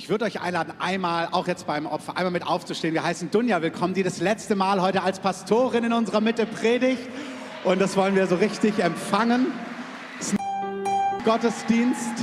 Ich würde euch einladen, einmal, auch jetzt beim Opfer, einmal mit aufzustehen. Wir heißen Dunja willkommen, die das letzte Mal heute als Pastorin in unserer Mitte predigt. Und das wollen wir so richtig empfangen. Gottesdienst.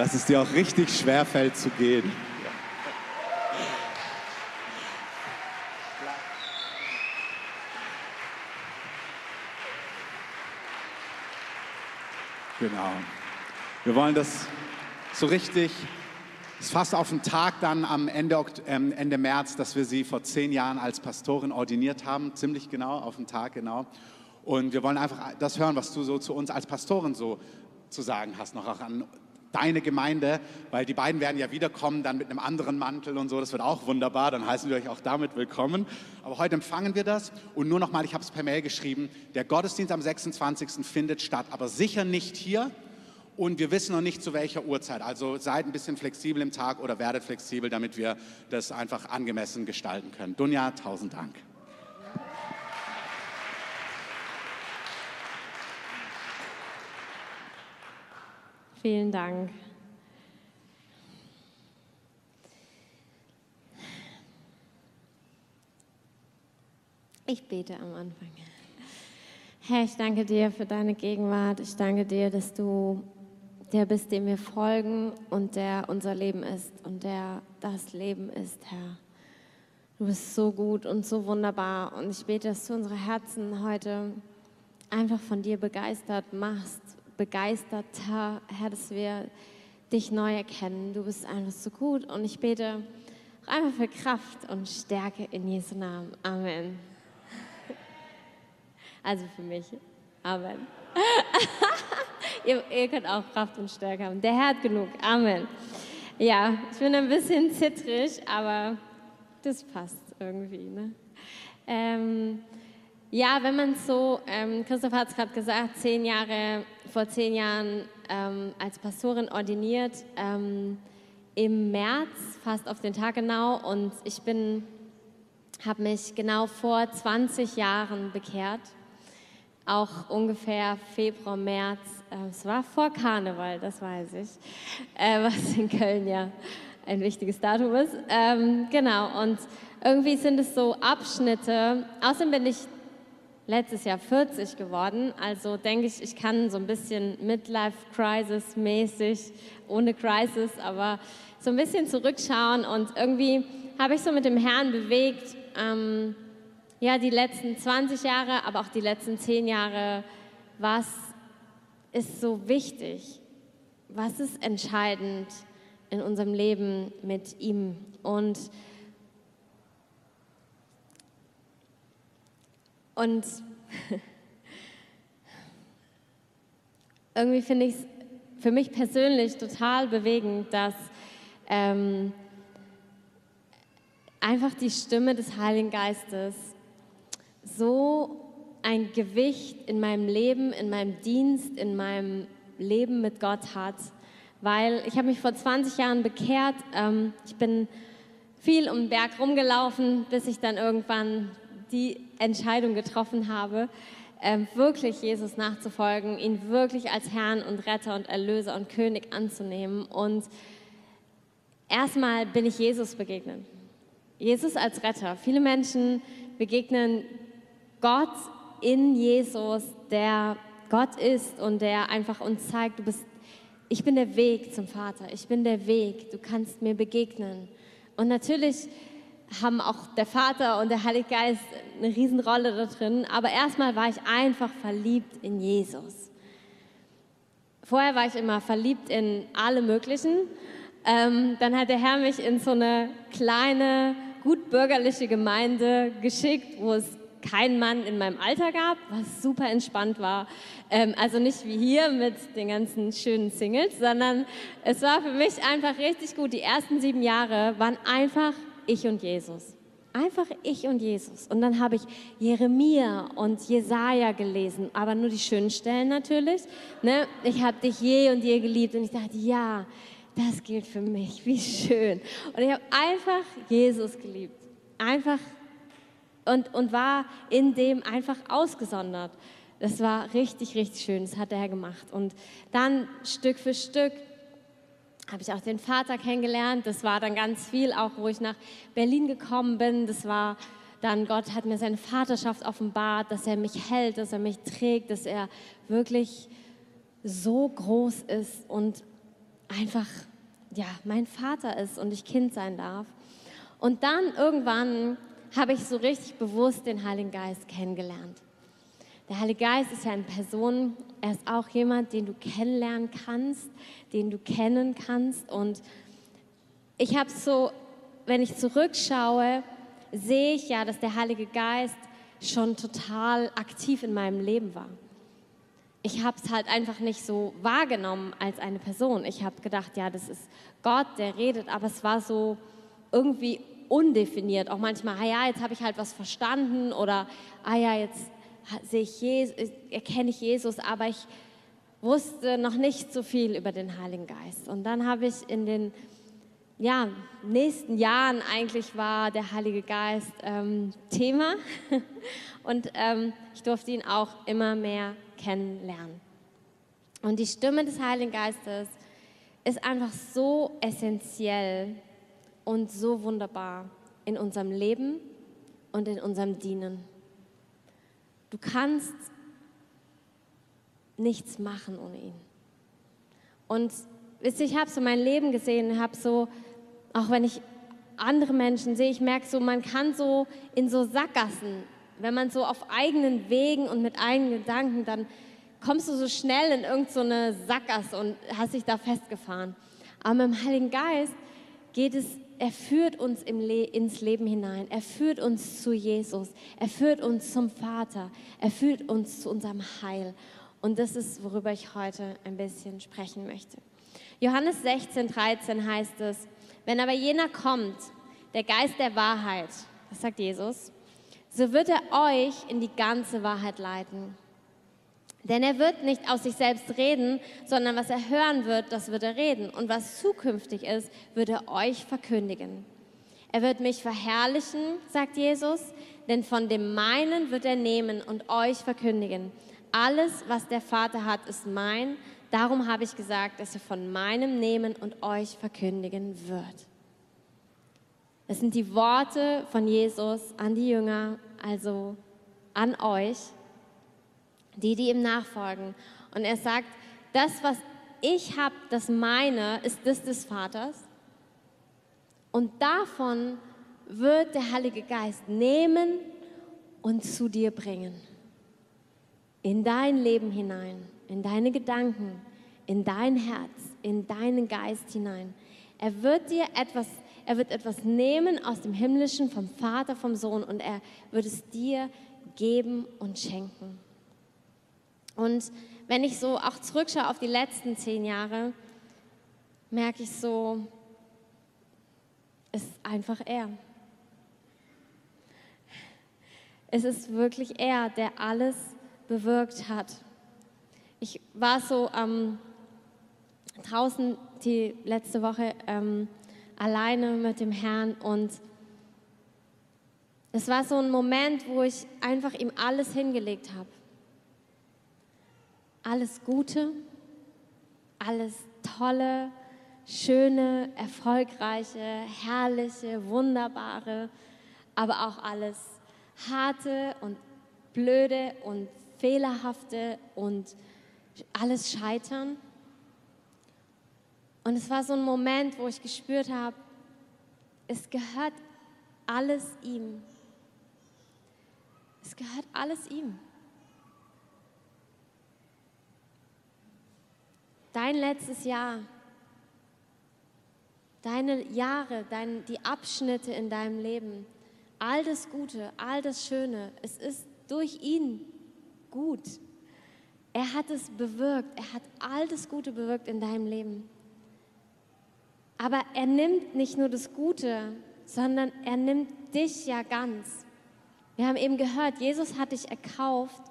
Dass es dir auch richtig schwer fällt zu gehen. Genau. Wir wollen das so richtig, es ist fast auf den Tag dann am Ende, ähm, Ende März, dass wir sie vor zehn Jahren als Pastorin ordiniert haben, ziemlich genau, auf den Tag genau. Und wir wollen einfach das hören, was du so zu uns als Pastorin so zu sagen hast, noch auch an deine Gemeinde, weil die beiden werden ja wiederkommen, dann mit einem anderen Mantel und so, das wird auch wunderbar, dann heißen wir euch auch damit willkommen. Aber heute empfangen wir das und nur nochmal, ich habe es per Mail geschrieben, der Gottesdienst am 26. findet statt, aber sicher nicht hier und wir wissen noch nicht zu welcher Uhrzeit. Also seid ein bisschen flexibel im Tag oder werdet flexibel, damit wir das einfach angemessen gestalten können. Dunja, tausend Dank. Vielen Dank. Ich bete am Anfang. Herr, ich danke dir für deine Gegenwart. Ich danke dir, dass du der bist, dem wir folgen und der unser Leben ist und der das Leben ist, Herr. Du bist so gut und so wunderbar und ich bete, dass du unsere Herzen heute einfach von dir begeistert machst begeisterter, Herr, dass wir dich neu erkennen. Du bist einfach so gut und ich bete auch einfach für Kraft und Stärke in Jesu Namen. Amen. Also für mich. Amen. ihr, ihr könnt auch Kraft und Stärke haben. Der Herr hat genug. Amen. Ja, ich bin ein bisschen zittrig, aber das passt irgendwie. Ne? Ähm, ja, wenn man so, ähm, Christoph hat es gerade gesagt, zehn Jahre, vor zehn Jahren ähm, als Pastorin ordiniert, ähm, im März, fast auf den Tag genau, und ich bin, habe mich genau vor 20 Jahren bekehrt, auch ungefähr Februar, März, äh, es war vor Karneval, das weiß ich, äh, was in Köln ja ein wichtiges Datum ist. Ähm, genau, und irgendwie sind es so Abschnitte, außerdem bin ich letztes Jahr 40 geworden. Also denke ich, ich kann so ein bisschen Midlife-Crisis-mäßig, ohne Crisis, aber so ein bisschen zurückschauen. Und irgendwie habe ich so mit dem Herrn bewegt, ähm, ja, die letzten 20 Jahre, aber auch die letzten 10 Jahre, was ist so wichtig? Was ist entscheidend in unserem Leben mit ihm? Und Und irgendwie finde ich es für mich persönlich total bewegend, dass ähm, einfach die Stimme des Heiligen Geistes so ein Gewicht in meinem Leben, in meinem Dienst, in meinem Leben mit Gott hat. Weil ich habe mich vor 20 Jahren bekehrt. Ähm, ich bin viel um den Berg rumgelaufen, bis ich dann irgendwann die Entscheidung getroffen habe, ähm, wirklich Jesus nachzufolgen, ihn wirklich als Herrn und Retter und Erlöser und König anzunehmen. Und erstmal bin ich Jesus begegnet. Jesus als Retter. Viele Menschen begegnen Gott in Jesus, der Gott ist und der einfach uns zeigt, du bist, ich bin der Weg zum Vater, ich bin der Weg, du kannst mir begegnen. Und natürlich haben auch der Vater und der Heilige Geist eine Riesenrolle da drin. Aber erstmal war ich einfach verliebt in Jesus. Vorher war ich immer verliebt in alle möglichen. Ähm, dann hat der Herr mich in so eine kleine, gut bürgerliche Gemeinde geschickt, wo es keinen Mann in meinem Alter gab, was super entspannt war. Ähm, also nicht wie hier mit den ganzen schönen Singles, sondern es war für mich einfach richtig gut. Die ersten sieben Jahre waren einfach ich und Jesus. Einfach ich und Jesus. Und dann habe ich Jeremia und Jesaja gelesen, aber nur die schönen Stellen natürlich. Ne? Ich habe dich je und je geliebt und ich dachte, ja, das gilt für mich. Wie schön. Und ich habe einfach Jesus geliebt. Einfach und, und war in dem einfach ausgesondert. Das war richtig, richtig schön. Das hat er gemacht. Und dann Stück für Stück habe ich auch den Vater kennengelernt. Das war dann ganz viel, auch wo ich nach Berlin gekommen bin. Das war dann, Gott hat mir seine Vaterschaft offenbart, dass er mich hält, dass er mich trägt, dass er wirklich so groß ist und einfach, ja, mein Vater ist und ich Kind sein darf. Und dann irgendwann habe ich so richtig bewusst den Heiligen Geist kennengelernt. Der Heilige Geist ist ja eine Person, er ist auch jemand, den du kennenlernen kannst, den du kennen kannst. Und ich habe so, wenn ich zurückschaue, sehe ich ja, dass der Heilige Geist schon total aktiv in meinem Leben war. Ich habe es halt einfach nicht so wahrgenommen als eine Person. Ich habe gedacht, ja, das ist Gott, der redet, aber es war so irgendwie undefiniert. Auch manchmal, ah ja, jetzt habe ich halt was verstanden oder ah ja, jetzt sehe ich Jesus, erkenne ich Jesus, aber ich wusste noch nicht so viel über den Heiligen Geist. Und dann habe ich in den ja, nächsten Jahren eigentlich war der Heilige Geist ähm, Thema und ähm, ich durfte ihn auch immer mehr kennenlernen. Und die Stimme des Heiligen Geistes ist einfach so essentiell und so wunderbar in unserem Leben und in unserem Dienen. Du kannst nichts machen ohne ihn. Und wisst ihr, ich habe so mein Leben gesehen, habe so, auch wenn ich andere Menschen sehe, ich merke so, man kann so in so Sackgassen, wenn man so auf eigenen Wegen und mit eigenen Gedanken, dann kommst du so schnell in irgendeine so Sackgasse und hast dich da festgefahren. Aber mit dem Heiligen Geist geht es er führt uns Le ins Leben hinein. Er führt uns zu Jesus. Er führt uns zum Vater. Er führt uns zu unserem Heil. Und das ist, worüber ich heute ein bisschen sprechen möchte. Johannes 16, 13 heißt es, wenn aber jener kommt, der Geist der Wahrheit, das sagt Jesus, so wird er euch in die ganze Wahrheit leiten. Denn er wird nicht aus sich selbst reden, sondern was er hören wird, das wird er reden. Und was zukünftig ist, wird er euch verkündigen. Er wird mich verherrlichen, sagt Jesus, denn von dem meinen wird er nehmen und euch verkündigen. Alles, was der Vater hat, ist mein. Darum habe ich gesagt, dass er von meinem nehmen und euch verkündigen wird. Das sind die Worte von Jesus an die Jünger, also an euch die, die ihm nachfolgen. Und er sagt, das, was ich habe, das meine, ist das des Vaters. Und davon wird der Heilige Geist nehmen und zu dir bringen. In dein Leben hinein, in deine Gedanken, in dein Herz, in deinen Geist hinein. Er wird dir etwas, er wird etwas nehmen aus dem Himmlischen, vom Vater, vom Sohn und er wird es dir geben und schenken. Und wenn ich so auch zurückschaue auf die letzten zehn Jahre, merke ich so, es ist einfach er. Es ist wirklich er, der alles bewirkt hat. Ich war so ähm, draußen die letzte Woche ähm, alleine mit dem Herrn und es war so ein Moment, wo ich einfach ihm alles hingelegt habe alles Gute, alles Tolle, Schöne, Erfolgreiche, Herrliche, Wunderbare, aber auch alles Harte und Blöde und Fehlerhafte und alles Scheitern. Und es war so ein Moment, wo ich gespürt habe, es gehört alles ihm. Es gehört alles ihm. Dein letztes Jahr, deine Jahre, dein, die Abschnitte in deinem Leben, all das Gute, all das Schöne, es ist durch ihn gut. Er hat es bewirkt, er hat all das Gute bewirkt in deinem Leben. Aber er nimmt nicht nur das Gute, sondern er nimmt dich ja ganz. Wir haben eben gehört, Jesus hat dich erkauft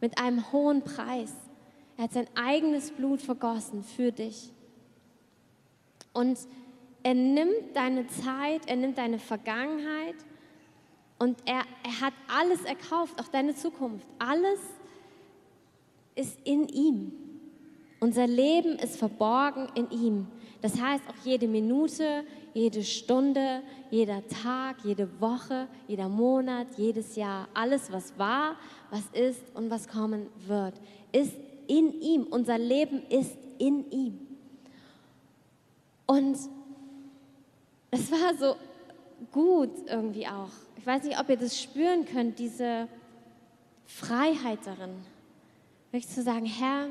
mit einem hohen Preis. Er hat sein eigenes Blut vergossen für dich. Und er nimmt deine Zeit, er nimmt deine Vergangenheit und er, er hat alles erkauft, auch deine Zukunft. Alles ist in ihm. Unser Leben ist verborgen in ihm. Das heißt, auch jede Minute, jede Stunde, jeder Tag, jede Woche, jeder Monat, jedes Jahr, alles, was war, was ist und was kommen wird, ist in ihm. Unser Leben ist in ihm. Und es war so gut irgendwie auch. Ich weiß nicht, ob ihr das spüren könnt, diese Freiheit darin. Wirklich zu sagen, Herr,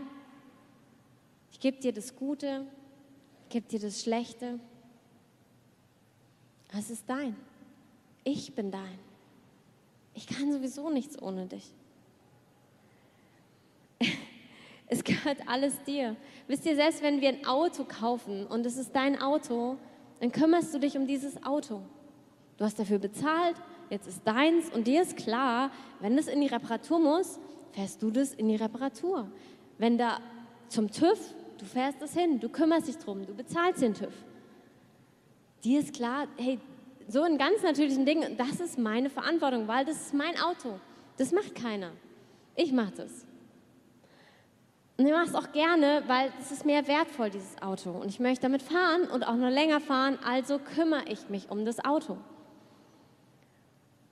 ich gebe dir das Gute, ich gebe dir das Schlechte. Es ist dein. Ich bin dein. Ich kann sowieso nichts ohne dich. Es gehört alles dir. Wisst ihr, selbst wenn wir ein Auto kaufen und es ist dein Auto, dann kümmerst du dich um dieses Auto. Du hast dafür bezahlt, jetzt ist deins und dir ist klar, wenn es in die Reparatur muss, fährst du das in die Reparatur. Wenn da zum TÜV, du fährst es hin, du kümmerst dich drum, du bezahlst den TÜV. Dir ist klar, hey, so in ganz natürlichen Dingen, das ist meine Verantwortung, weil das ist mein Auto. Das macht keiner. Ich mache das. Und ich mache es auch gerne, weil es ist mehr wertvoll, dieses Auto. Und ich möchte damit fahren und auch noch länger fahren, also kümmere ich mich um das Auto.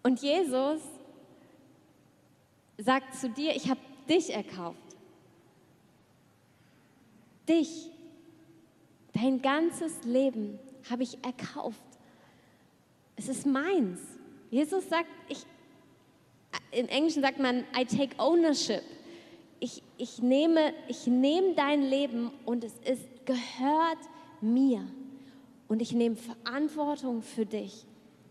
Und Jesus sagt zu dir, ich habe dich erkauft. Dich, dein ganzes Leben habe ich erkauft. Es ist meins. Jesus sagt, ich, im Englischen sagt man, I take ownership. Ich, nehme, ich nehme dein Leben und es ist, gehört mir. Und ich nehme Verantwortung für dich.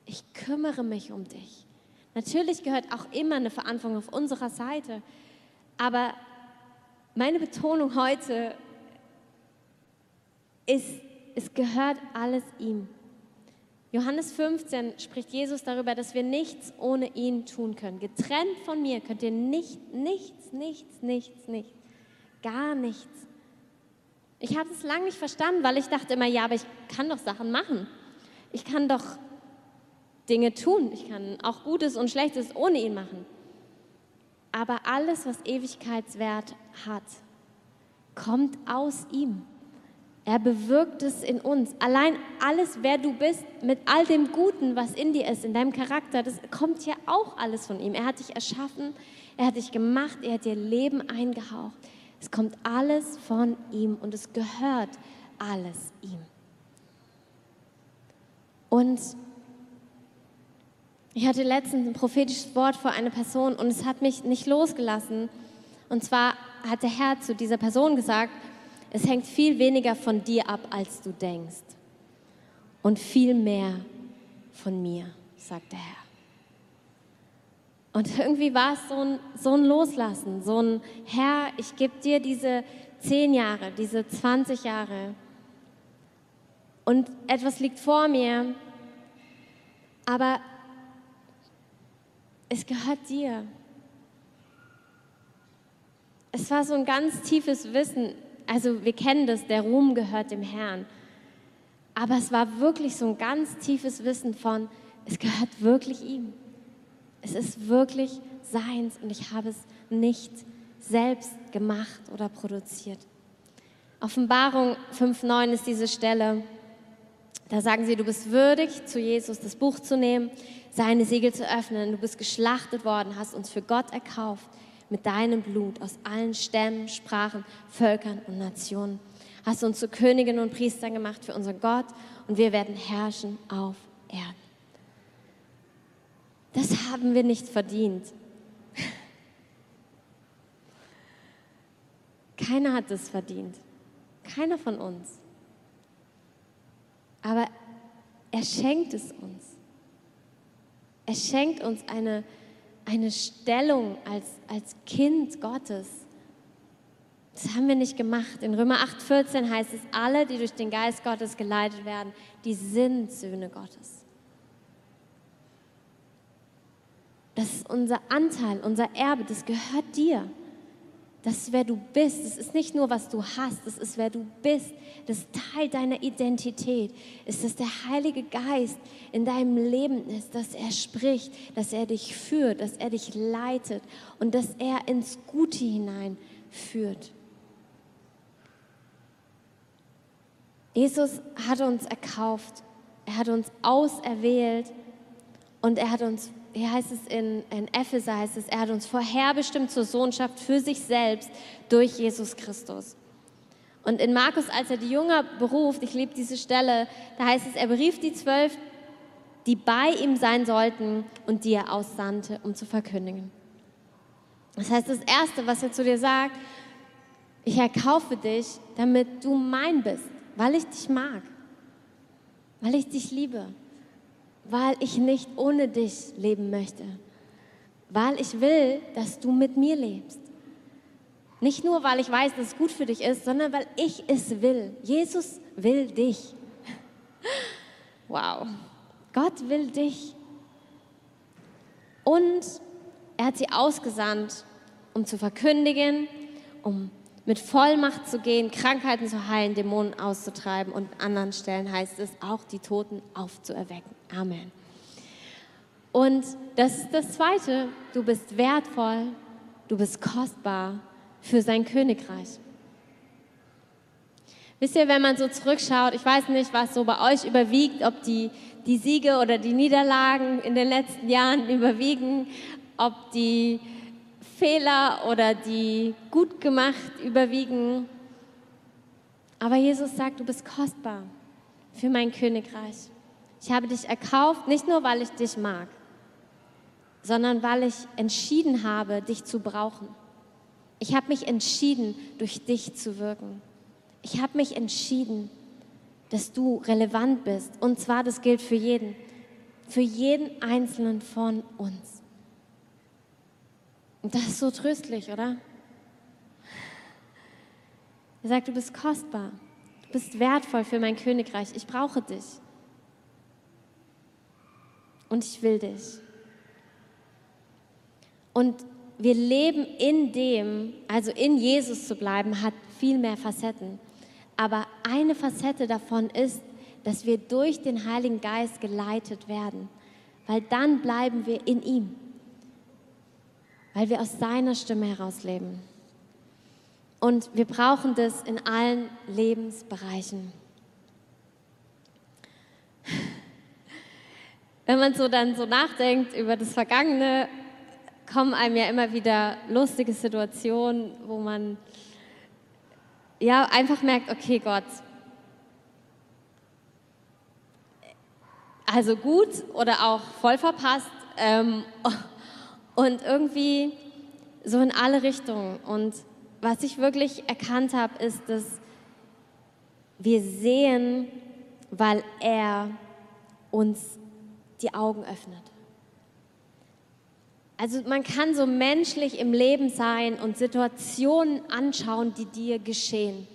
Ich kümmere mich um dich. Natürlich gehört auch immer eine Verantwortung auf unserer Seite. Aber meine Betonung heute ist, es gehört alles ihm. Johannes 15 spricht Jesus darüber, dass wir nichts ohne ihn tun können. Getrennt von mir könnt ihr nicht, nichts, nichts, nichts, nichts, gar nichts. Ich habe es lange nicht verstanden, weil ich dachte immer, ja, aber ich kann doch Sachen machen. Ich kann doch Dinge tun. Ich kann auch Gutes und Schlechtes ohne ihn machen. Aber alles, was Ewigkeitswert hat, kommt aus ihm. Er bewirkt es in uns. Allein alles, wer du bist, mit all dem Guten, was in dir ist, in deinem Charakter, das kommt ja auch alles von ihm. Er hat dich erschaffen, er hat dich gemacht, er hat dir Leben eingehaucht. Es kommt alles von ihm und es gehört alles ihm. Und ich hatte letztens ein prophetisches Wort vor einer Person und es hat mich nicht losgelassen. Und zwar hat der Herr zu dieser Person gesagt, es hängt viel weniger von dir ab, als du denkst. Und viel mehr von mir, sagt der Herr. Und irgendwie war es so ein, so ein Loslassen, so ein Herr, ich gebe dir diese zehn Jahre, diese 20 Jahre. Und etwas liegt vor mir, aber es gehört dir. Es war so ein ganz tiefes Wissen, also wir kennen das, der Ruhm gehört dem Herrn. Aber es war wirklich so ein ganz tiefes Wissen von, es gehört wirklich ihm. Es ist wirklich seins und ich habe es nicht selbst gemacht oder produziert. Offenbarung 5.9 ist diese Stelle. Da sagen sie, du bist würdig, zu Jesus das Buch zu nehmen, seine Siegel zu öffnen. Du bist geschlachtet worden, hast uns für Gott erkauft mit deinem Blut aus allen Stämmen, Sprachen, Völkern und Nationen. Hast du uns zu Königinnen und Priestern gemacht für unseren Gott und wir werden herrschen auf Erden. Das haben wir nicht verdient. Keiner hat es verdient. Keiner von uns. Aber er schenkt es uns. Er schenkt uns eine eine Stellung als, als Kind Gottes. Das haben wir nicht gemacht. In Römer 8,14 heißt es, alle, die durch den Geist Gottes geleitet werden, die sind Söhne Gottes. Das ist unser Anteil, unser Erbe, das gehört dir. Das ist, wer du bist. Das ist nicht nur, was du hast, das ist, wer du bist. Das ist Teil deiner Identität. Es ist, dass der Heilige Geist in deinem Leben ist, dass er spricht, dass er dich führt, dass er dich leitet und dass er ins Gute hinein führt. Jesus hat uns erkauft, er hat uns auserwählt und er hat uns hier heißt es in, in Epheser, heißt es, er hat uns vorherbestimmt zur Sohnschaft für sich selbst durch Jesus Christus. Und in Markus, als er die Jünger beruft, ich liebe diese Stelle, da heißt es, er berief die zwölf, die bei ihm sein sollten und die er aussandte, um zu verkündigen. Das heißt, das Erste, was er zu dir sagt, ich erkaufe dich, damit du mein bist, weil ich dich mag, weil ich dich liebe weil ich nicht ohne dich leben möchte, weil ich will, dass du mit mir lebst. Nicht nur, weil ich weiß, dass es gut für dich ist, sondern weil ich es will. Jesus will dich. Wow. Gott will dich. Und er hat sie ausgesandt, um zu verkündigen, um mit Vollmacht zu gehen, Krankheiten zu heilen, Dämonen auszutreiben und an anderen Stellen heißt es auch, die Toten aufzuerwecken. Amen. Und das ist das Zweite, du bist wertvoll, du bist kostbar für sein Königreich. Wisst ihr, wenn man so zurückschaut, ich weiß nicht, was so bei euch überwiegt, ob die, die Siege oder die Niederlagen in den letzten Jahren überwiegen, ob die Fehler oder die gut gemacht überwiegen. Aber Jesus sagt, du bist kostbar für mein Königreich. Ich habe dich erkauft, nicht nur weil ich dich mag, sondern weil ich entschieden habe, dich zu brauchen. Ich habe mich entschieden, durch dich zu wirken. Ich habe mich entschieden, dass du relevant bist. Und zwar, das gilt für jeden, für jeden einzelnen von uns. Und das ist so tröstlich, oder? Er sagt, du bist kostbar, du bist wertvoll für mein Königreich, ich brauche dich und ich will dich. Und wir leben in dem, also in Jesus zu bleiben, hat viel mehr Facetten. Aber eine Facette davon ist, dass wir durch den Heiligen Geist geleitet werden, weil dann bleiben wir in ihm, weil wir aus seiner Stimme heraus leben. Und wir brauchen das in allen Lebensbereichen. Wenn man so dann so nachdenkt über das Vergangene, kommen einem ja immer wieder lustige Situationen, wo man ja einfach merkt, okay Gott, also gut oder auch voll verpasst ähm, und irgendwie so in alle Richtungen. Und was ich wirklich erkannt habe, ist, dass wir sehen, weil er uns die Augen öffnet. Also man kann so menschlich im Leben sein und Situationen anschauen, die dir geschehen.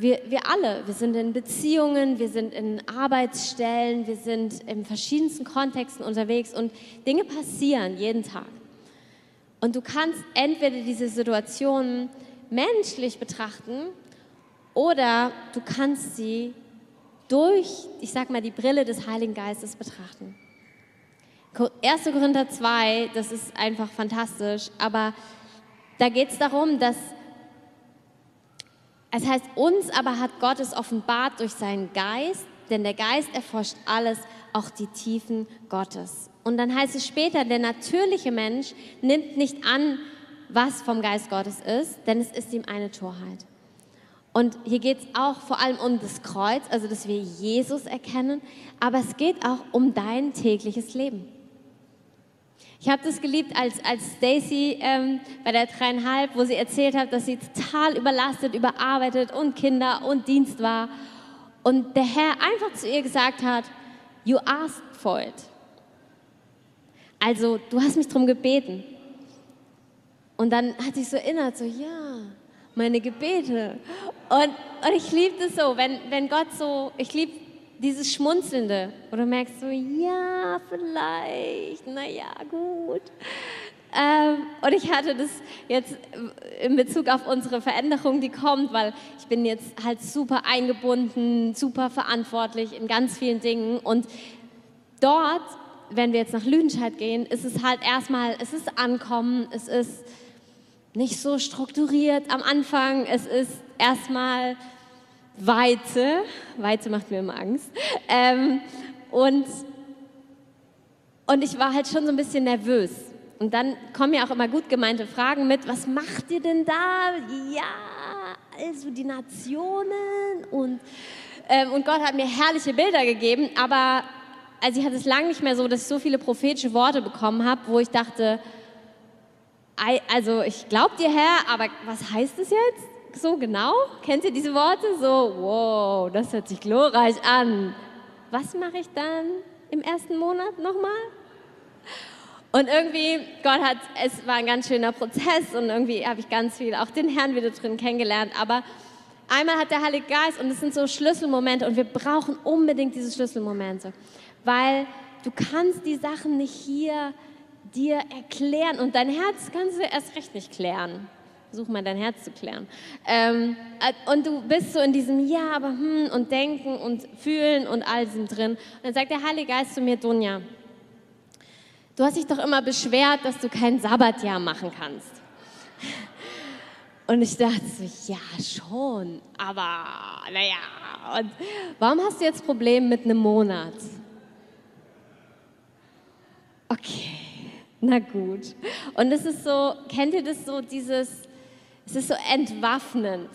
Wir, wir alle, wir sind in Beziehungen, wir sind in Arbeitsstellen, wir sind in verschiedensten Kontexten unterwegs und Dinge passieren jeden Tag. Und du kannst entweder diese Situationen menschlich betrachten oder du kannst sie durch, ich sag mal, die Brille des Heiligen Geistes betrachten. 1. Korinther 2, das ist einfach fantastisch, aber da geht es darum, dass es heißt, uns aber hat Gott es offenbart durch seinen Geist, denn der Geist erforscht alles, auch die Tiefen Gottes. Und dann heißt es später, der natürliche Mensch nimmt nicht an, was vom Geist Gottes ist, denn es ist ihm eine Torheit. Und hier geht es auch vor allem um das Kreuz, also dass wir Jesus erkennen, aber es geht auch um dein tägliches Leben. Ich habe das geliebt, als, als Stacy ähm, bei der dreieinhalb, wo sie erzählt hat, dass sie total überlastet, überarbeitet und Kinder und Dienst war. Und der Herr einfach zu ihr gesagt hat, you asked for it. Also, du hast mich darum gebeten. Und dann hat sie so erinnert, so, ja, meine Gebete. Und, und ich liebe das so, wenn, wenn Gott so, ich liebe dieses Schmunzelnde, wo du merkst so, ja, vielleicht, naja, gut. Ähm, und ich hatte das jetzt in Bezug auf unsere Veränderung, die kommt, weil ich bin jetzt halt super eingebunden, super verantwortlich in ganz vielen Dingen. Und dort, wenn wir jetzt nach Lüdenscheid gehen, ist es halt erstmal, es ist Ankommen, es ist nicht so strukturiert am Anfang, es ist erstmal Weite. Weite macht mir immer Angst. Ähm, und, und ich war halt schon so ein bisschen nervös. Und dann kommen ja auch immer gut gemeinte Fragen mit, was macht ihr denn da? Ja, also die Nationen und, ähm, und Gott hat mir herrliche Bilder gegeben, aber also ich hatte es lange nicht mehr so, dass ich so viele prophetische Worte bekommen habe, wo ich dachte, also ich glaube dir Herr, aber was heißt es jetzt? So genau? Kennt ihr diese Worte? So, wow, das hört sich glorreich an. Was mache ich dann im ersten Monat nochmal? Und irgendwie, Gott hat, es war ein ganz schöner Prozess und irgendwie habe ich ganz viel auch den Herrn wieder drin kennengelernt. Aber einmal hat der Heilige Geist und es sind so Schlüsselmomente und wir brauchen unbedingt diese Schlüsselmomente, weil du kannst die Sachen nicht hier dir erklären und dein Herz kannst du erst recht nicht klären. Versuch mal dein Herz zu klären. Ähm, äh, und du bist so in diesem Ja, aber hm und Denken und Fühlen und all diesem drin. Und dann sagt der Heilige Geist zu mir, Dunja, du hast dich doch immer beschwert, dass du kein Sabbatjahr machen kannst. Und ich dachte so, ja, schon, aber naja. Und warum hast du jetzt Probleme mit einem Monat? Okay, na gut. Und es ist so, kennt ihr das so, dieses, es ist so entwaffnend.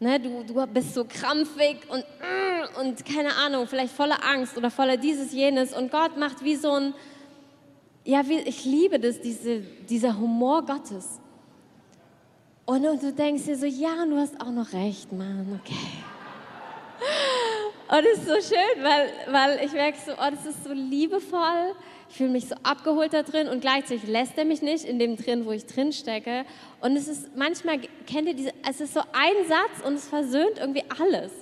Ne, du, du bist so krampfig und, mm, und keine Ahnung, vielleicht voller Angst oder voller dieses, jenes. Und Gott macht wie so ein, ja, wie, ich liebe das, diese, dieser Humor Gottes. Und, und du denkst dir so, ja, du hast auch noch recht, Mann, okay. Und es ist so schön, weil, weil ich merke so, oh, das ist so liebevoll ich fühle mich so abgeholt da drin und gleichzeitig lässt er mich nicht in dem drin, wo ich drin stecke. Und es ist manchmal, kennt ihr diese, es ist so ein Satz und es versöhnt irgendwie alles.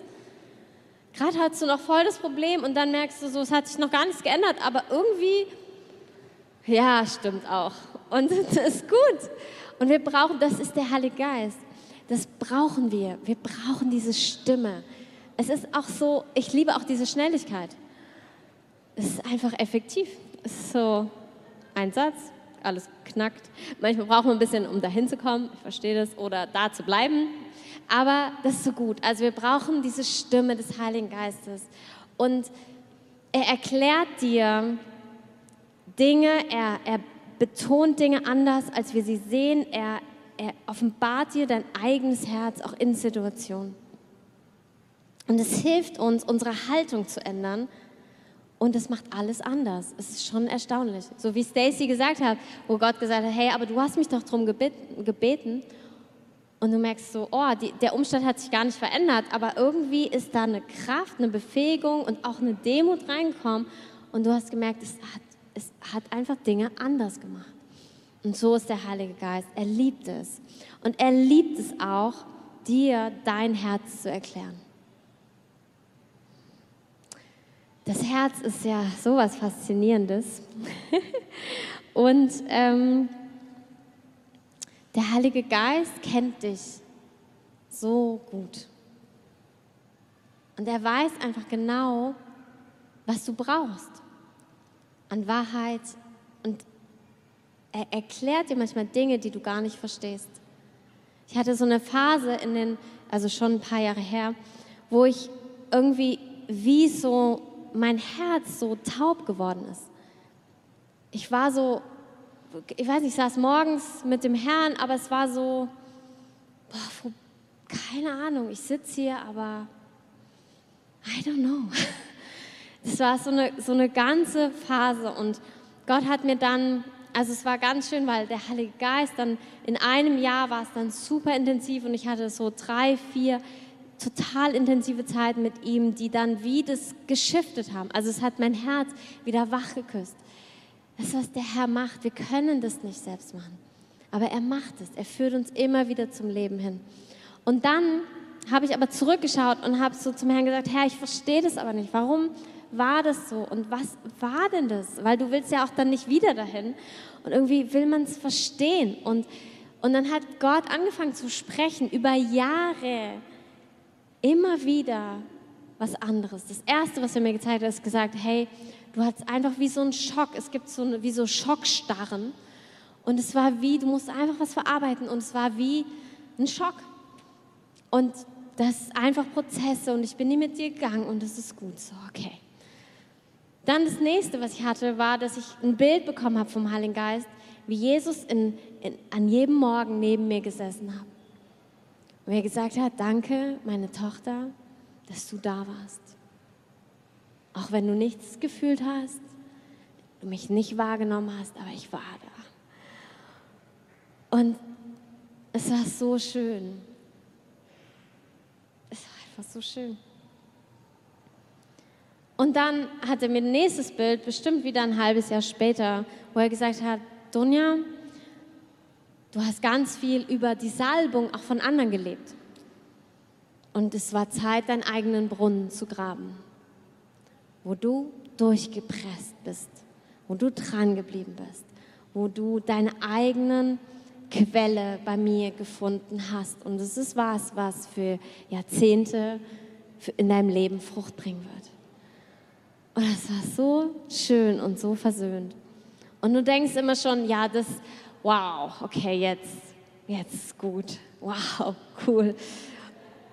Gerade hast du noch voll das Problem und dann merkst du so, es hat sich noch gar nichts geändert, aber irgendwie, ja, stimmt auch. Und das ist gut. Und wir brauchen, das ist der Heilige Geist. Das brauchen wir. Wir brauchen diese Stimme. Es ist auch so, ich liebe auch diese Schnelligkeit. Es ist einfach effektiv ist so ein Satz, alles knackt. Manchmal braucht man ein bisschen, um dahin zu kommen, ich verstehe das, oder da zu bleiben. Aber das ist so gut. Also wir brauchen diese Stimme des Heiligen Geistes. Und er erklärt dir Dinge, er, er betont Dinge anders, als wir sie sehen. Er, er offenbart dir dein eigenes Herz auch in Situationen. Und es hilft uns, unsere Haltung zu ändern und es macht alles anders. Es ist schon erstaunlich. So wie Stacy gesagt hat, wo Gott gesagt hat, hey, aber du hast mich doch darum gebeten. Und du merkst so, oh, die, der Umstand hat sich gar nicht verändert, aber irgendwie ist da eine Kraft, eine Befähigung und auch eine Demut reingekommen. Und du hast gemerkt, es hat, es hat einfach Dinge anders gemacht. Und so ist der Heilige Geist. Er liebt es. Und er liebt es auch, dir dein Herz zu erklären. Das Herz ist ja sowas Faszinierendes. Und ähm, der Heilige Geist kennt dich so gut. Und er weiß einfach genau, was du brauchst an Wahrheit. Und er erklärt dir manchmal Dinge, die du gar nicht verstehst. Ich hatte so eine Phase in den, also schon ein paar Jahre her, wo ich irgendwie wie so mein Herz so taub geworden ist. Ich war so, ich weiß nicht, ich saß morgens mit dem Herrn, aber es war so, boah, keine Ahnung, ich sitze hier, aber I don't know. Das war so eine, so eine ganze Phase und Gott hat mir dann, also es war ganz schön, weil der Heilige Geist dann in einem Jahr war es dann super intensiv und ich hatte so drei, vier total intensive Zeit mit ihm, die dann wie das geschiftet haben. Also es hat mein Herz wieder wach geküsst. Das ist, was der Herr macht. Wir können das nicht selbst machen. Aber er macht es. Er führt uns immer wieder zum Leben hin. Und dann habe ich aber zurückgeschaut und habe so zum Herrn gesagt, Herr, ich verstehe das aber nicht. Warum war das so? Und was war denn das? Weil du willst ja auch dann nicht wieder dahin. Und irgendwie will man es verstehen. Und, und dann hat Gott angefangen zu sprechen über Jahre. Immer wieder was anderes. Das Erste, was er mir gezeigt hat, ist gesagt, hey, du hast einfach wie so einen Schock. Es gibt so eine, wie so Schockstarren. Und es war wie, du musst einfach was verarbeiten. Und es war wie ein Schock. Und das sind einfach Prozesse und ich bin nie mit dir gegangen und das ist gut so, okay. Dann das nächste, was ich hatte, war, dass ich ein Bild bekommen habe vom Heiligen Geist, wie Jesus in, in, an jedem Morgen neben mir gesessen hat. Und er gesagt hat, danke, meine Tochter, dass du da warst. Auch wenn du nichts gefühlt hast, du mich nicht wahrgenommen hast, aber ich war da. Und es war so schön. Es war einfach so schön. Und dann hat er mir ein nächstes Bild, bestimmt wieder ein halbes Jahr später, wo er gesagt hat, Donja, du hast ganz viel über die Salbung auch von anderen gelebt. Und es war Zeit, deinen eigenen Brunnen zu graben, wo du durchgepresst bist, wo du dran geblieben bist, wo du deine eigenen Quelle bei mir gefunden hast. Und es ist was, was für Jahrzehnte in deinem Leben Frucht bringen wird. Und das war so schön und so versöhnt. Und du denkst immer schon, ja, das, wow, okay, jetzt, jetzt gut. Wow, cool.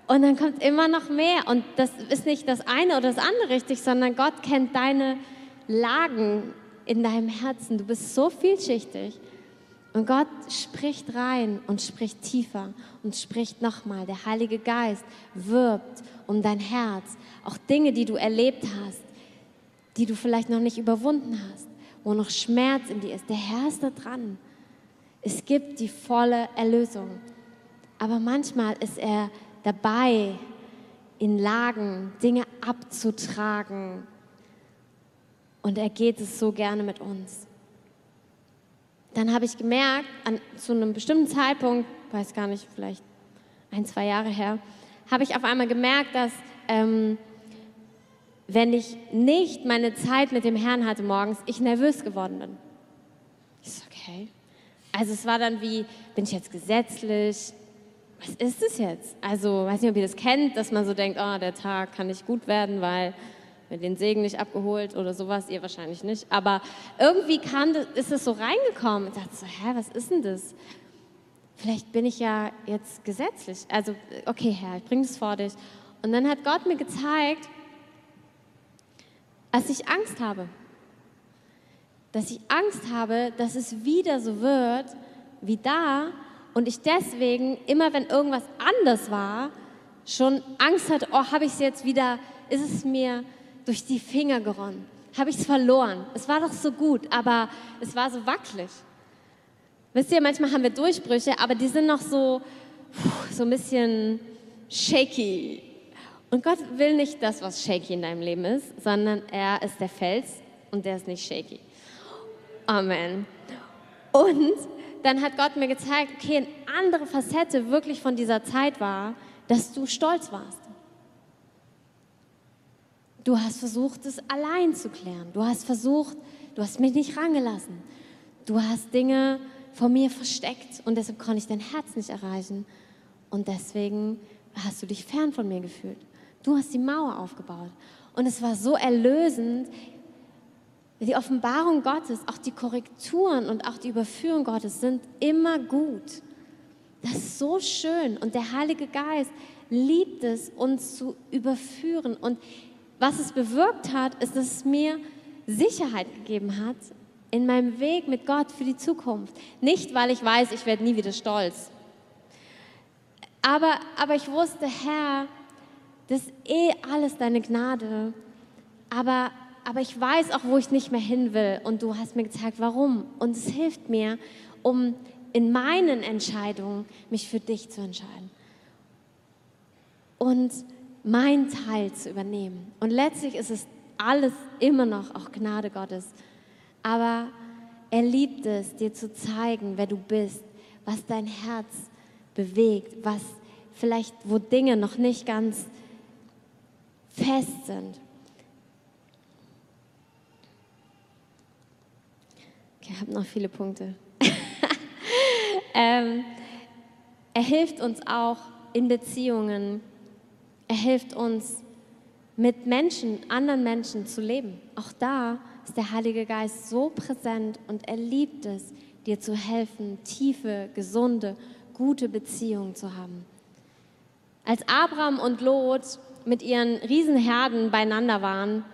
Und dann kommt immer noch mehr. Und das ist nicht das eine oder das andere richtig, sondern Gott kennt deine Lagen in deinem Herzen. Du bist so vielschichtig. Und Gott spricht rein und spricht tiefer und spricht nochmal. Der Heilige Geist wirbt um dein Herz. Auch Dinge, die du erlebt hast die du vielleicht noch nicht überwunden hast, wo noch Schmerz in dir ist. Der Herr ist da dran. Es gibt die volle Erlösung. Aber manchmal ist er dabei, in Lagen Dinge abzutragen. Und er geht es so gerne mit uns. Dann habe ich gemerkt, an, zu einem bestimmten Zeitpunkt, weiß gar nicht, vielleicht ein, zwei Jahre her, habe ich auf einmal gemerkt, dass ähm, wenn ich nicht meine Zeit mit dem Herrn hatte morgens, ich nervös geworden bin. Ich so, okay. Also es war dann wie, bin ich jetzt gesetzlich? Was ist es jetzt? Also, weiß nicht, ob ihr das kennt, dass man so denkt, oh, der Tag kann nicht gut werden, weil wir den Segen nicht abgeholt oder sowas, ihr wahrscheinlich nicht. Aber irgendwie kam ist es so reingekommen und dachte so, hä, was ist denn das? Vielleicht bin ich ja jetzt gesetzlich. Also, okay, Herr, ich bringe das vor dich. Und dann hat Gott mir gezeigt, als ich Angst habe. Dass ich Angst habe, dass es wieder so wird wie da und ich deswegen, immer wenn irgendwas anders war, schon Angst hatte, oh, habe ich es jetzt wieder, ist es mir durch die Finger geronnen? Habe ich es verloren? Es war doch so gut, aber es war so wackelig. Wisst ihr, manchmal haben wir Durchbrüche, aber die sind noch so, so ein bisschen shaky. Und Gott will nicht das, was shaky in deinem Leben ist, sondern er ist der Fels und der ist nicht shaky. Amen. Und dann hat Gott mir gezeigt, okay, eine andere Facette wirklich von dieser Zeit war, dass du stolz warst. Du hast versucht, es allein zu klären. Du hast versucht, du hast mich nicht rangelassen. Du hast Dinge vor mir versteckt und deshalb konnte ich dein Herz nicht erreichen. Und deswegen hast du dich fern von mir gefühlt. Du hast die Mauer aufgebaut. Und es war so erlösend. Die Offenbarung Gottes, auch die Korrekturen und auch die Überführung Gottes sind immer gut. Das ist so schön. Und der Heilige Geist liebt es, uns zu überführen. Und was es bewirkt hat, ist, dass es mir Sicherheit gegeben hat in meinem Weg mit Gott für die Zukunft. Nicht, weil ich weiß, ich werde nie wieder stolz. Aber, aber ich wusste, Herr, das ist eh alles deine Gnade. Aber, aber ich weiß auch, wo ich nicht mehr hin will. Und du hast mir gezeigt, warum. Und es hilft mir, um in meinen Entscheidungen mich für dich zu entscheiden. Und mein Teil zu übernehmen. Und letztlich ist es alles immer noch auch Gnade Gottes. Aber er liebt es, dir zu zeigen, wer du bist, was dein Herz bewegt, was vielleicht wo Dinge noch nicht ganz fest sind. Ich habe noch viele Punkte. ähm, er hilft uns auch in Beziehungen. Er hilft uns mit Menschen, anderen Menschen zu leben. Auch da ist der Heilige Geist so präsent und er liebt es, dir zu helfen, tiefe, gesunde, gute Beziehungen zu haben. Als Abraham und Lot mit ihren Riesenherden beieinander waren,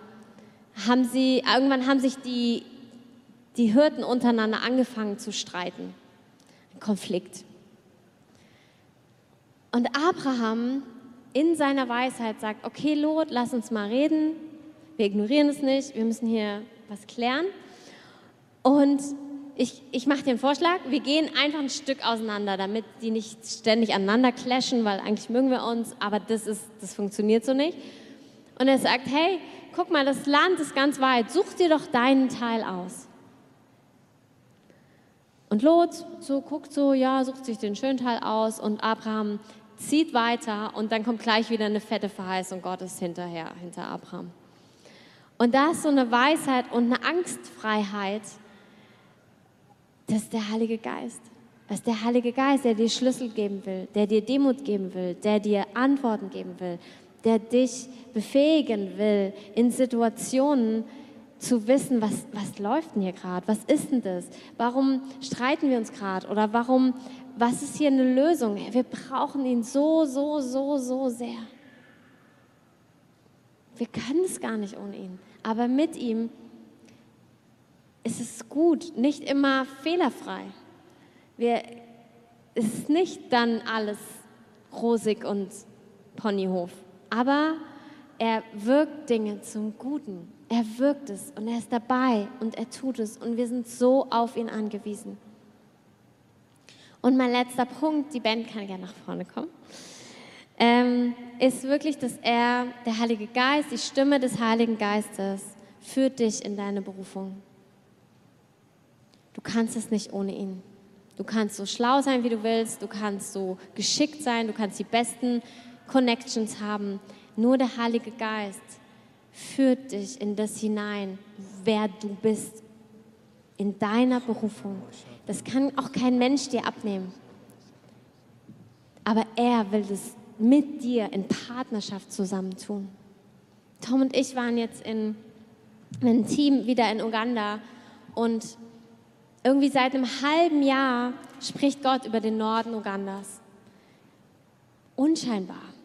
haben sie, irgendwann haben sich die, die Hirten untereinander angefangen zu streiten. Ein Konflikt. Und Abraham in seiner Weisheit sagt, okay Lot, lass uns mal reden. Wir ignorieren es nicht, wir müssen hier was klären. Und ich, ich mache dir einen Vorschlag, wir gehen einfach ein Stück auseinander, damit die nicht ständig aneinander clashen, weil eigentlich mögen wir uns, aber das, ist, das funktioniert so nicht. Und er sagt, hey, guck mal, das Land ist ganz weit, such dir doch deinen Teil aus. Und Lot so guckt so, ja, sucht sich den schönen Teil aus und Abraham zieht weiter und dann kommt gleich wieder eine fette Verheißung Gottes hinterher, hinter Abraham. Und da ist so eine Weisheit und eine Angstfreiheit, das ist der Heilige Geist. Das ist der Heilige Geist, der dir Schlüssel geben will, der dir Demut geben will, der dir Antworten geben will, der dich befähigen will, in Situationen zu wissen, was, was läuft denn hier gerade, was ist denn das, warum streiten wir uns gerade oder warum, was ist hier eine Lösung? Wir brauchen ihn so, so, so, so sehr. Wir können es gar nicht ohne ihn, aber mit ihm ist es gut, nicht immer fehlerfrei. Wir, es ist nicht dann alles rosig und Ponyhof, aber er wirkt Dinge zum Guten. Er wirkt es und er ist dabei und er tut es und wir sind so auf ihn angewiesen. Und mein letzter Punkt, die Band kann gerne nach vorne kommen, ähm, ist wirklich, dass er, der Heilige Geist, die Stimme des Heiligen Geistes, führt dich in deine Berufung. Du kannst es nicht ohne ihn. Du kannst so schlau sein, wie du willst, du kannst so geschickt sein, du kannst die besten Connections haben. Nur der Heilige Geist führt dich in das hinein, wer du bist, in deiner Berufung. Das kann auch kein Mensch dir abnehmen. Aber er will das mit dir in Partnerschaft zusammentun. Tom und ich waren jetzt in einem Team wieder in Uganda und irgendwie seit einem halben Jahr spricht Gott über den Norden Ugandas. Unscheinbar.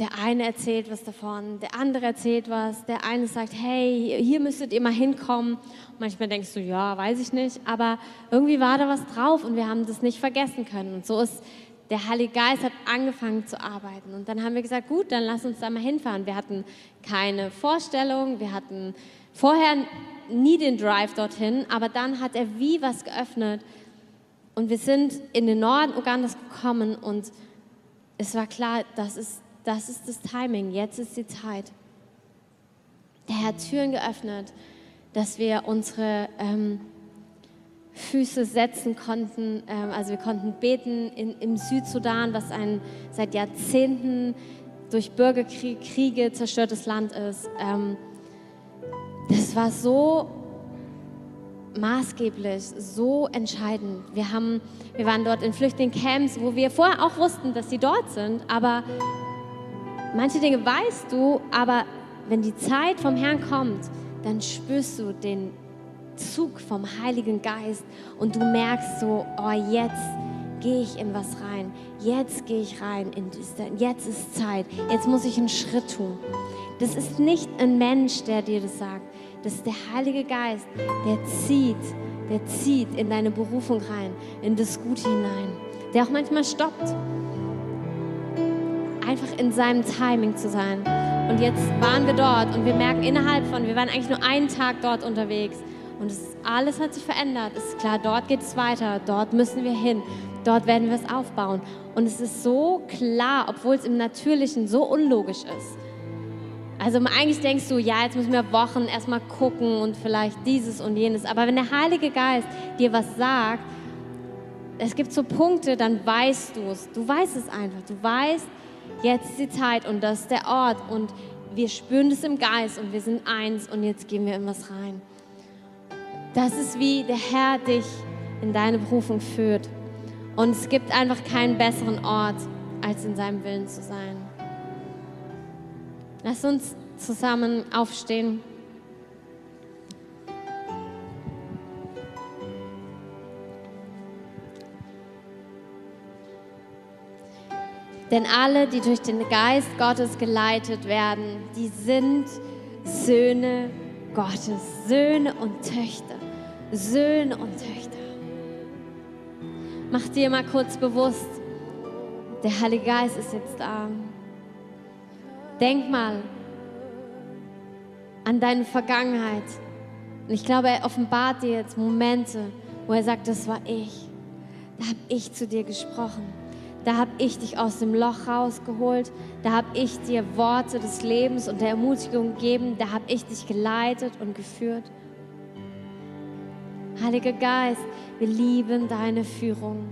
Der eine erzählt was davon, der andere erzählt was, der eine sagt, hey, hier müsstet ihr mal hinkommen. manchmal denkst du, ja, weiß ich nicht, aber irgendwie war da was drauf und wir haben das nicht vergessen können. Und so ist der Heilige Geist hat angefangen zu arbeiten. Und dann haben wir gesagt, gut, dann lass uns da mal hinfahren. Wir hatten keine Vorstellung, wir hatten vorher nie den Drive dorthin, aber dann hat er wie was geöffnet und wir sind in den Norden Ugandas gekommen und es war klar, das ist, das ist das Timing, jetzt ist die Zeit. Der hat Türen geöffnet, dass wir unsere ähm, Füße setzen konnten. Ähm, also wir konnten beten in, im Südsudan, was ein seit Jahrzehnten durch Bürgerkriege zerstörtes Land ist. Ähm, das war so maßgeblich, so entscheidend. Wir, haben, wir waren dort in Flüchtlingscamps, wo wir vorher auch wussten, dass sie dort sind, aber manche Dinge weißt du, aber wenn die Zeit vom Herrn kommt, dann spürst du den Zug vom Heiligen Geist und du merkst so, oh, jetzt gehe ich in was rein, jetzt gehe ich rein, in jetzt ist Zeit, jetzt muss ich einen Schritt tun. Das ist nicht ein Mensch, der dir das sagt. Das ist der Heilige Geist, der zieht, der zieht in deine Berufung rein, in das Gute hinein. Der auch manchmal stoppt. Einfach in seinem Timing zu sein. Und jetzt waren wir dort und wir merken innerhalb von, wir waren eigentlich nur einen Tag dort unterwegs. Und es, alles hat sich verändert. Es ist klar, dort geht es weiter, dort müssen wir hin, dort werden wir es aufbauen. Und es ist so klar, obwohl es im Natürlichen so unlogisch ist. Also eigentlich denkst du, ja, jetzt müssen wir Wochen erstmal gucken und vielleicht dieses und jenes. Aber wenn der Heilige Geist dir was sagt, es gibt so Punkte, dann weißt du es. Du weißt es einfach. Du weißt, jetzt ist die Zeit und das ist der Ort und wir spüren es im Geist und wir sind eins und jetzt gehen wir in was rein. Das ist wie der Herr dich in deine Berufung führt. Und es gibt einfach keinen besseren Ort, als in seinem Willen zu sein. Lass uns zusammen aufstehen. Denn alle, die durch den Geist Gottes geleitet werden, die sind Söhne Gottes, Söhne und Töchter, Söhne und Töchter. Mach dir mal kurz bewusst, der Heilige Geist ist jetzt da. Denk mal an deine Vergangenheit. Und ich glaube, er offenbart dir jetzt Momente, wo er sagt, das war ich. Da habe ich zu dir gesprochen. Da habe ich dich aus dem Loch rausgeholt. Da habe ich dir Worte des Lebens und der Ermutigung gegeben. Da habe ich dich geleitet und geführt. Heiliger Geist, wir lieben deine Führung.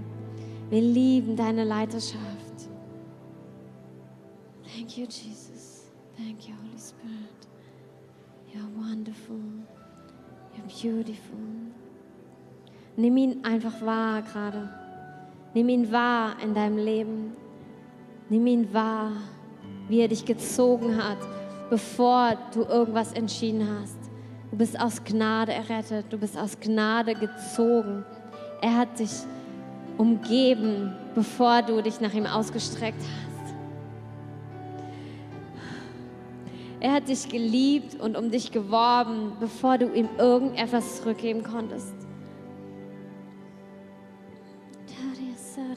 Wir lieben deine Leiterschaft. Thank you, Jesus. Thank you, Holy Spirit. You're wonderful. You're beautiful. Nimm ihn einfach wahr gerade. Nimm ihn wahr in deinem Leben. Nimm ihn wahr, wie er dich gezogen hat, bevor du irgendwas entschieden hast. Du bist aus Gnade errettet, du bist aus Gnade gezogen. Er hat dich umgeben, bevor du dich nach ihm ausgestreckt hast. Er hat dich geliebt und um dich geworben, bevor du ihm irgendetwas zurückgeben konntest.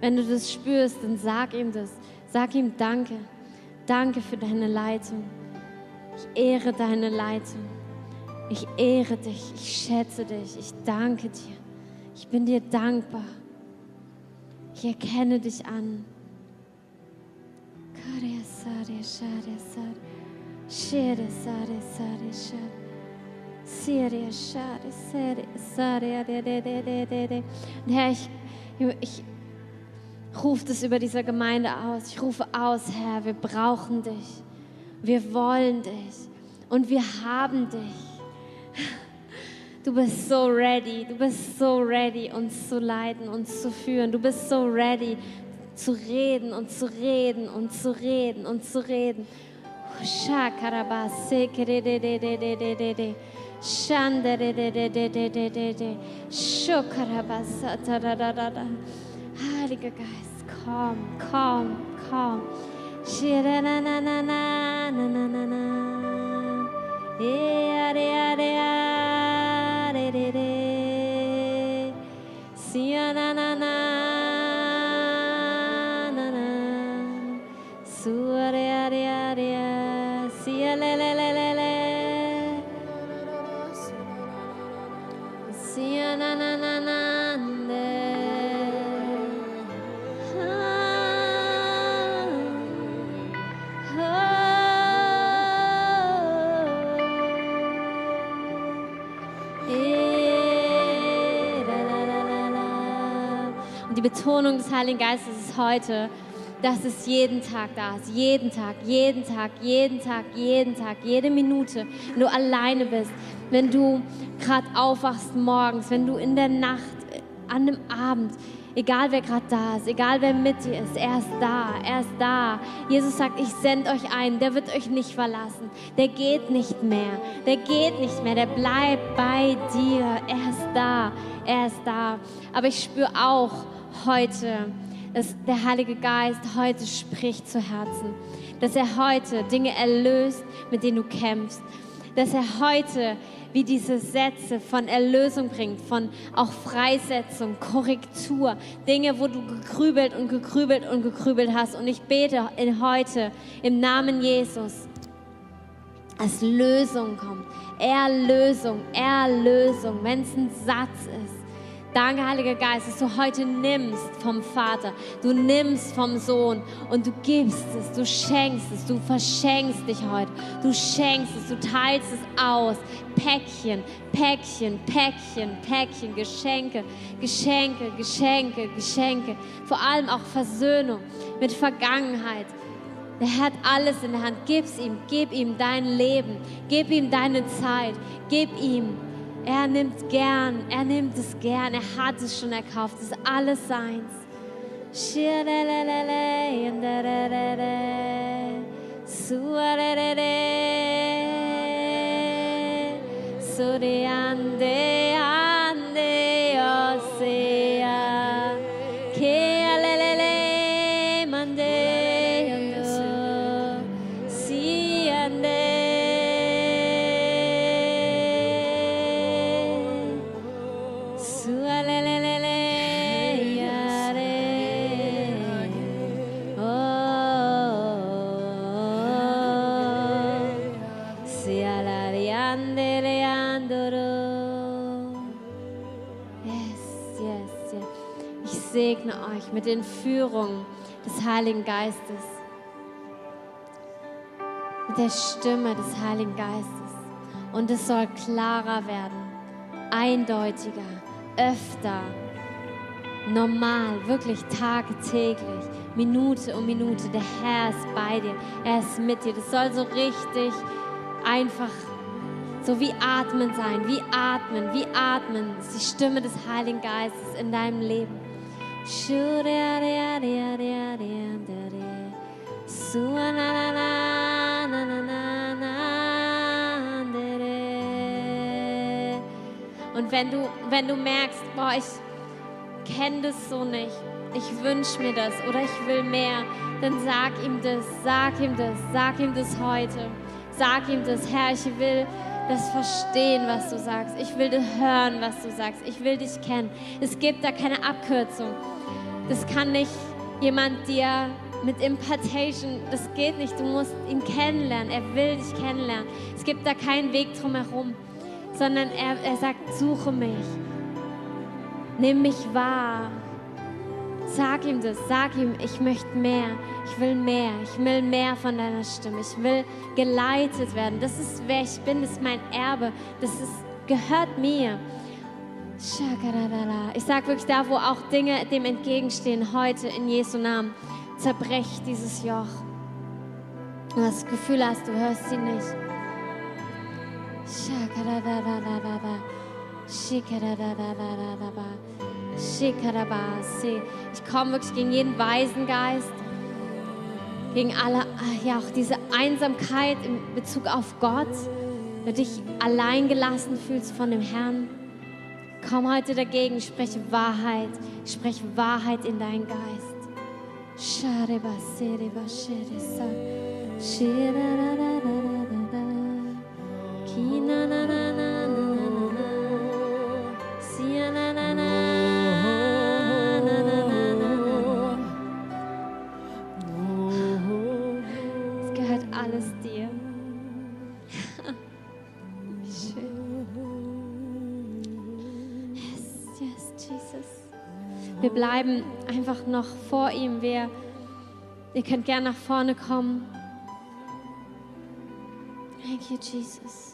Wenn du das spürst, dann sag ihm das. Sag ihm Danke. Danke für deine Leitung. Ich ehre deine Leitung. Ich ehre dich. Ich schätze dich. Ich danke dir. Ich bin dir dankbar. Ich erkenne dich an. Und Herr, ich, ich ruft es über diese Gemeinde aus. Ich rufe aus, Herr, wir brauchen dich. Wir wollen dich. Und wir haben dich. Du bist so ready. Du bist so ready, uns zu leiten, uns zu führen. Du bist so ready, zu reden und zu reden und zu reden und zu reden. Shakarabase, Heiliger Geist, komm, komm, komm. Na na na na na na na na. Yeah, yeah, yeah. Betonung des Heiligen Geistes ist heute, dass es jeden Tag da ist. Jeden Tag, jeden Tag, jeden Tag, jeden Tag, jede Minute. Wenn du alleine bist, wenn du gerade aufwachst morgens, wenn du in der Nacht, äh, an einem Abend, egal wer gerade da ist, egal wer mit dir ist, er ist da, er ist da. Jesus sagt, ich sende euch ein, der wird euch nicht verlassen, der geht nicht mehr, der geht nicht mehr, der bleibt bei dir, er ist da, er ist da. Aber ich spüre auch, heute, dass der Heilige Geist heute spricht zu Herzen. dass er heute Dinge erlöst, mit denen du kämpfst. Dass er heute wie diese Sätze von Erlösung bringt, von auch Freisetzung, Korrektur, Dinge, wo du gegrübelt und gegrübelt und gegrübelt hast. Und ich bete in heute im Namen Jesus, dass Lösung kommt. Erlösung, Erlösung, wenn es ein Satz ist. Danke, Heiliger Geist, dass du heute nimmst vom Vater, du nimmst vom Sohn und du gibst es, du schenkst es, du verschenkst dich heute, du schenkst es, du teilst es aus. Päckchen, Päckchen, Päckchen, Päckchen, Geschenke, Geschenke, Geschenke, Geschenke. Vor allem auch Versöhnung mit Vergangenheit. Der hat alles in der Hand. Gib's ihm, gib ihm dein Leben, gib ihm deine Zeit, gib ihm er nimmt gern, er nimmt es gern, er hat es schon erkauft, es ist alles seins. Suriande Yes, yes, yes. Ich segne euch mit den Führungen des Heiligen Geistes, mit der Stimme des Heiligen Geistes. Und es soll klarer werden, eindeutiger, öfter, normal, wirklich tagtäglich, Minute um Minute. Der Herr ist bei dir, er ist mit dir. Das soll so richtig einfach so wie atmen sein, wie atmen, wie atmen. Ist die Stimme des Heiligen Geistes in deinem Leben. Und wenn du, wenn du merkst, boah, ich kenne das so nicht, ich wünsche mir das oder ich will mehr, dann sag ihm das, sag ihm das, sag ihm das heute. Sag ihm das, Herr, ich will das verstehen, was du sagst. Ich will hören, was du sagst. Ich will dich kennen. Es gibt da keine Abkürzung. Das kann nicht jemand dir mit Impartation, das geht nicht. Du musst ihn kennenlernen. Er will dich kennenlernen. Es gibt da keinen Weg drumherum, sondern er, er sagt, suche mich. Nimm mich wahr. Sag ihm das, sag ihm, ich möchte mehr, ich will mehr, ich will mehr von deiner Stimme, ich will geleitet werden. Das ist wer ich bin, das ist mein Erbe, das ist, gehört mir. Ich sage wirklich da, wo auch Dinge dem entgegenstehen, heute in Jesu Namen, zerbrech dieses Joch. Und das Gefühl hast, du hörst sie nicht. Shakaradara. Shikaradara. Shikarabasi. Ich komme wirklich gegen jeden Waisengeist, gegen alle, ja auch diese Einsamkeit in Bezug auf Gott, wenn du dich allein gelassen fühlst von dem Herrn. Komm heute dagegen, spreche Wahrheit, spreche Wahrheit in deinen Geist. Sharebasireba Wir bleiben einfach noch vor ihm. Wir, ihr könnt gerne nach vorne kommen. Thank you, Jesus.